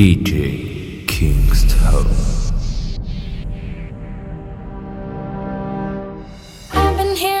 DJ Kingston. I've been hearing.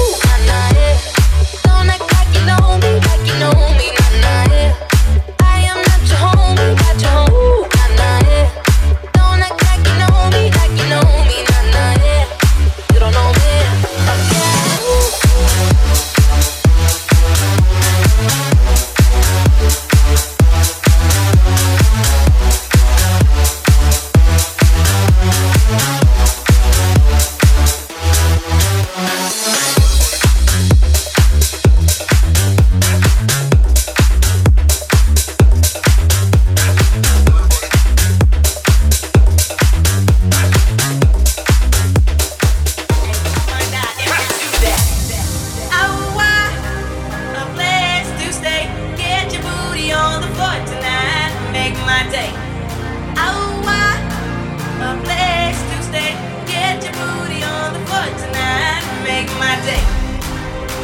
day.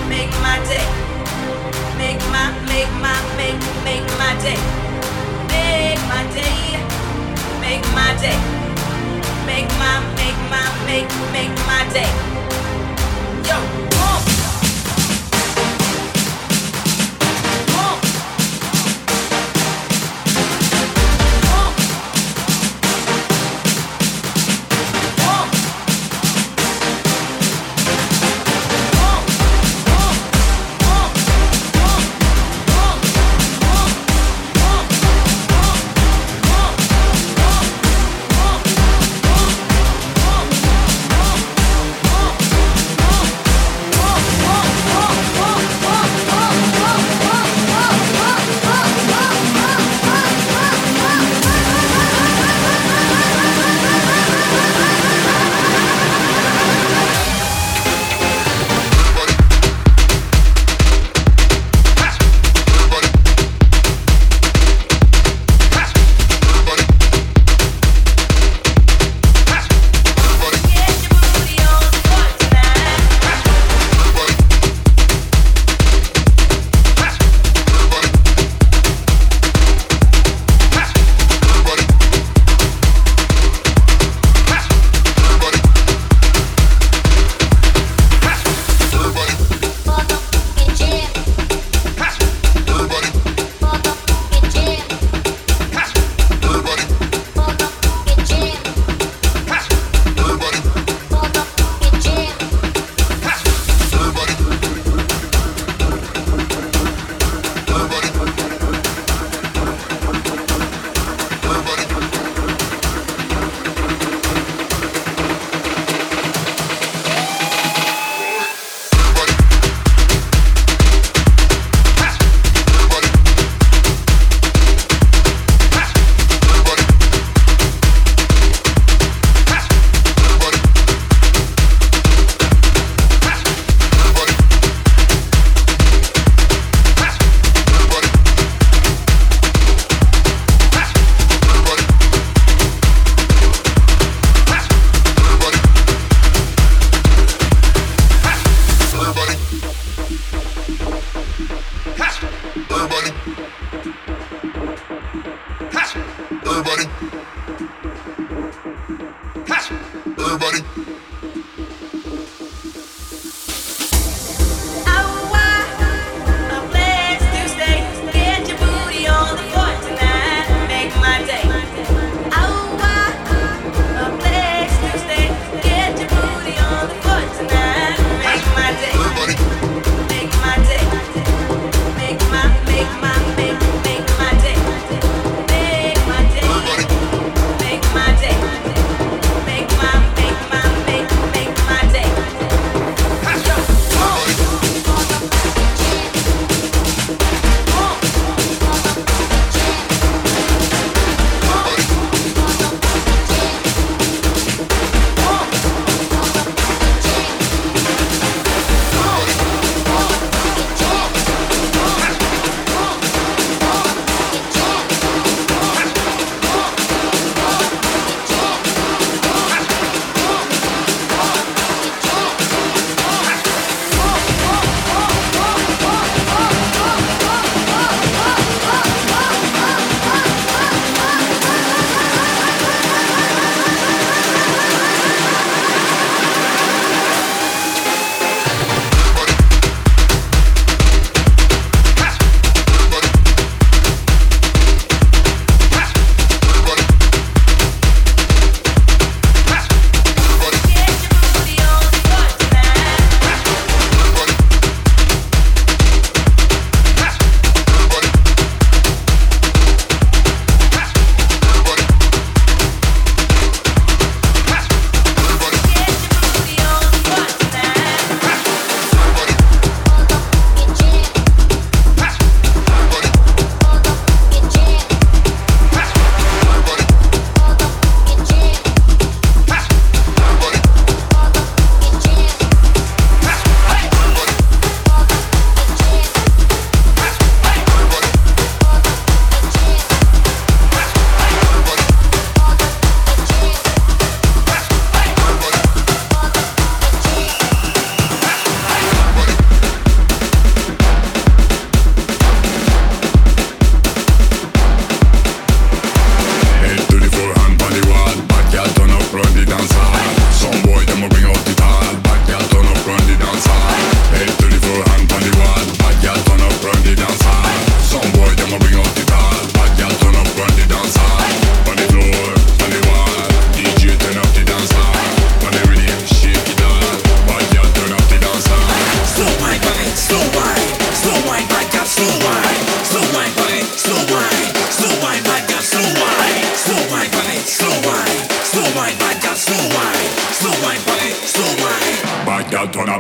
Make my day. Make my, make my, make, make my day. Make my day. Make my day. Make my, make my, make, make my day. Yo.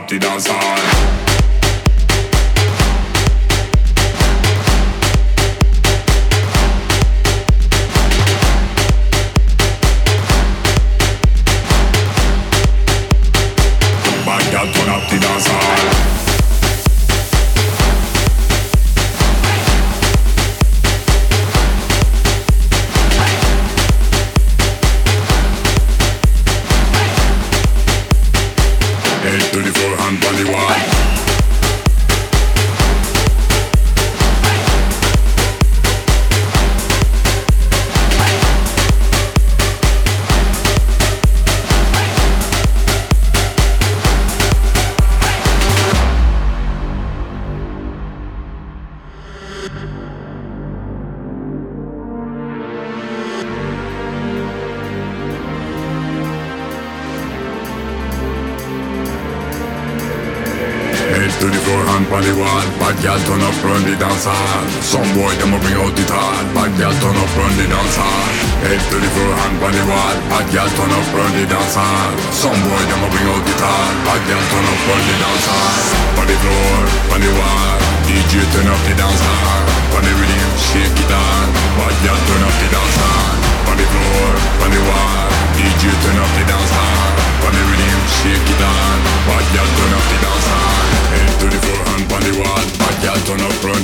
The dance hall.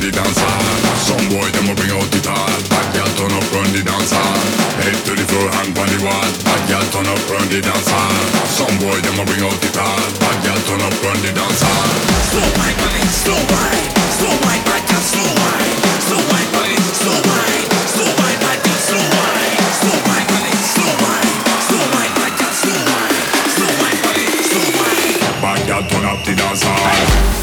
the dance hall. Some boy them will bring out the tall. Bad girl turn up run the dance hall. Head to the floor, hand on the wall. Bad girl turn up run the dance hall. Some boy them will bring out the tall. Bad girl turn up run the dance hall. Slow white wine, slow white, slow white bad girl, slow white. slow white wine, slow white, slow white bad girl, slow white. slow wine, wine, slow wine, bad girl, turn up the dance hall.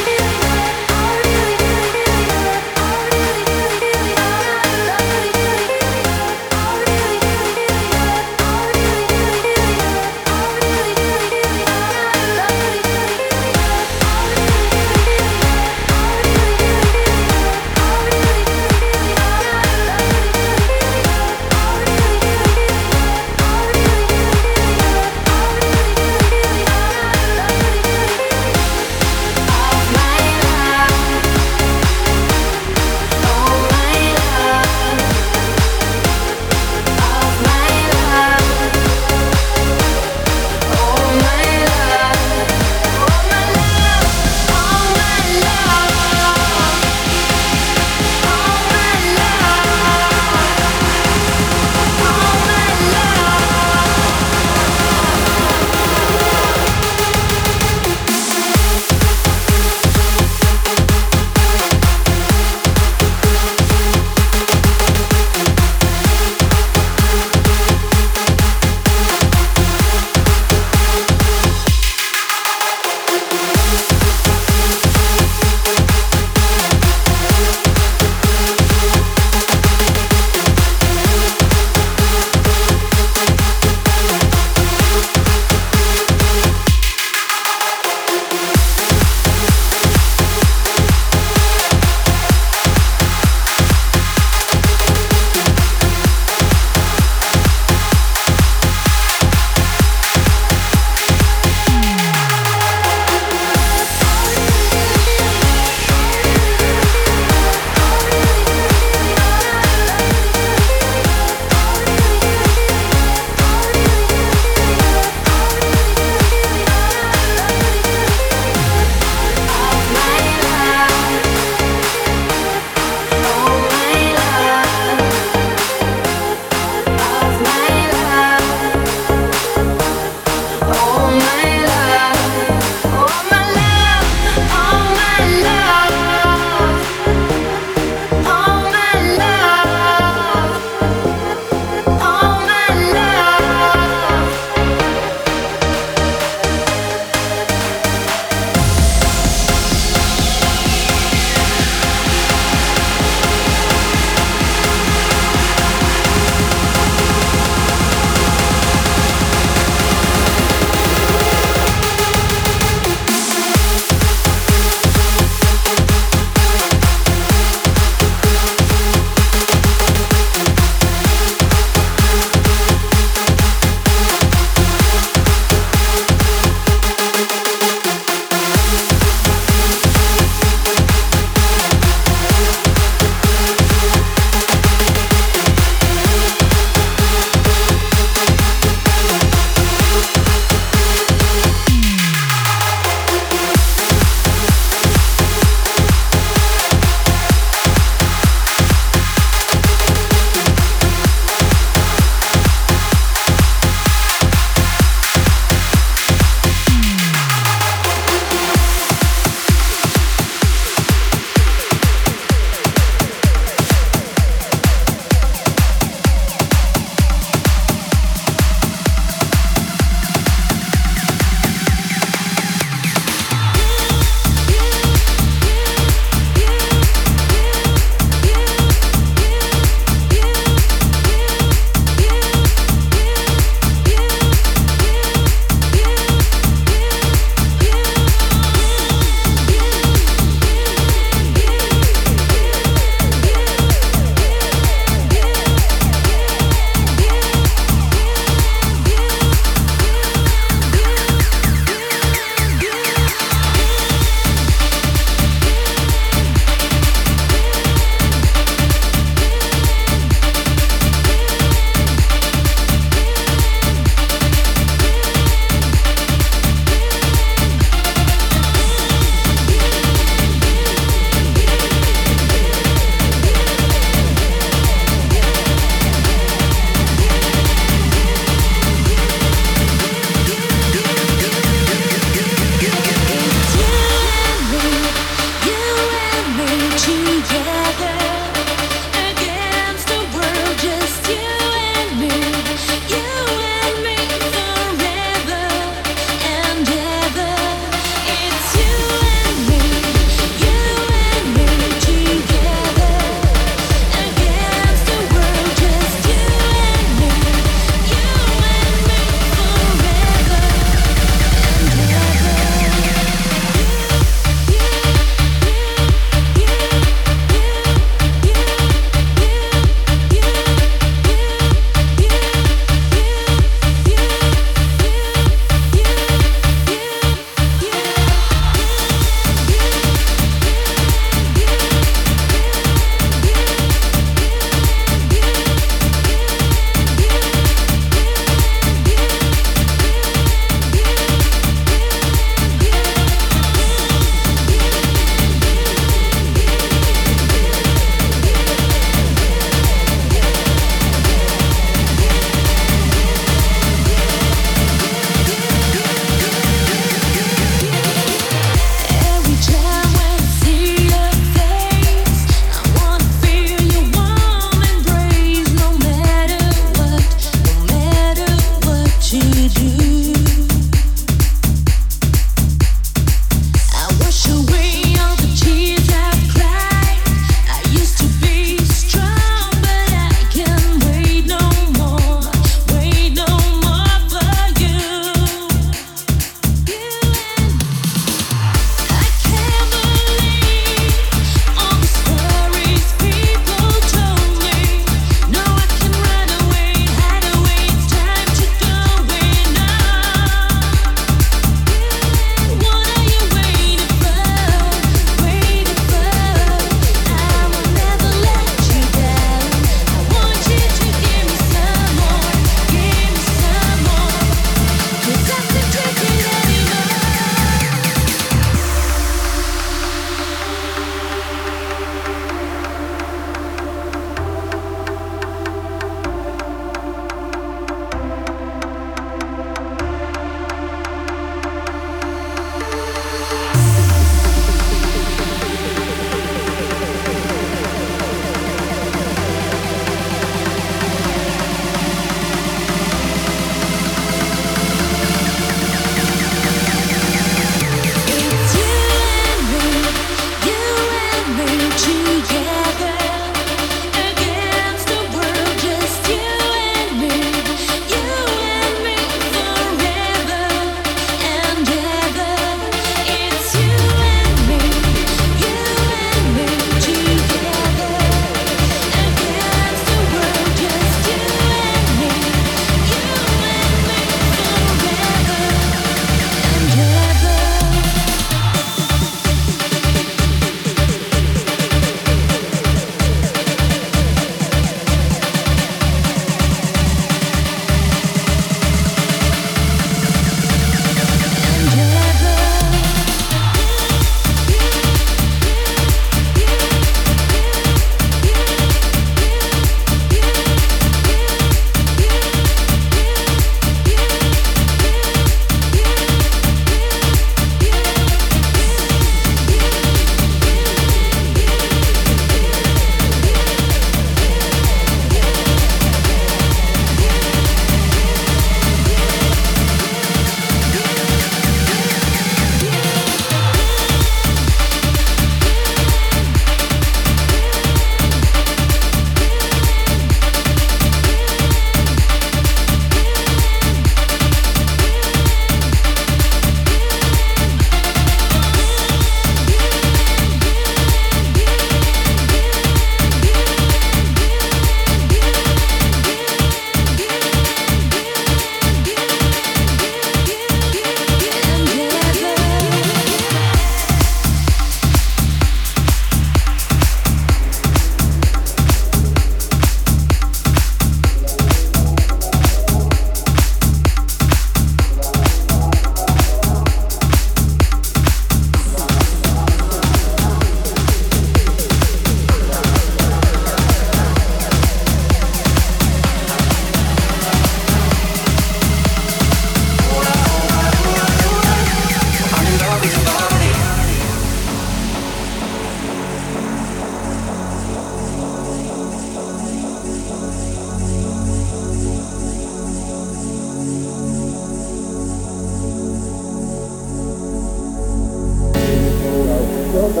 Come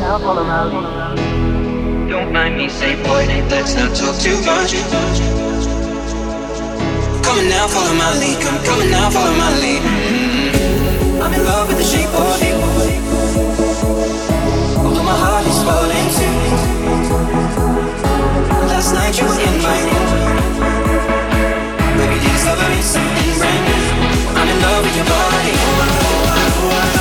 now, follow my. Don't mind me, say boy, let's not talk too much. Coming now, follow my lead. Come, coming now, follow my lead. Mm-hmm. I'm in love with the shape of you. Although my heart is falling too. Last night you were in my room. Baby, discovering something brand new. I'm in love with your body what?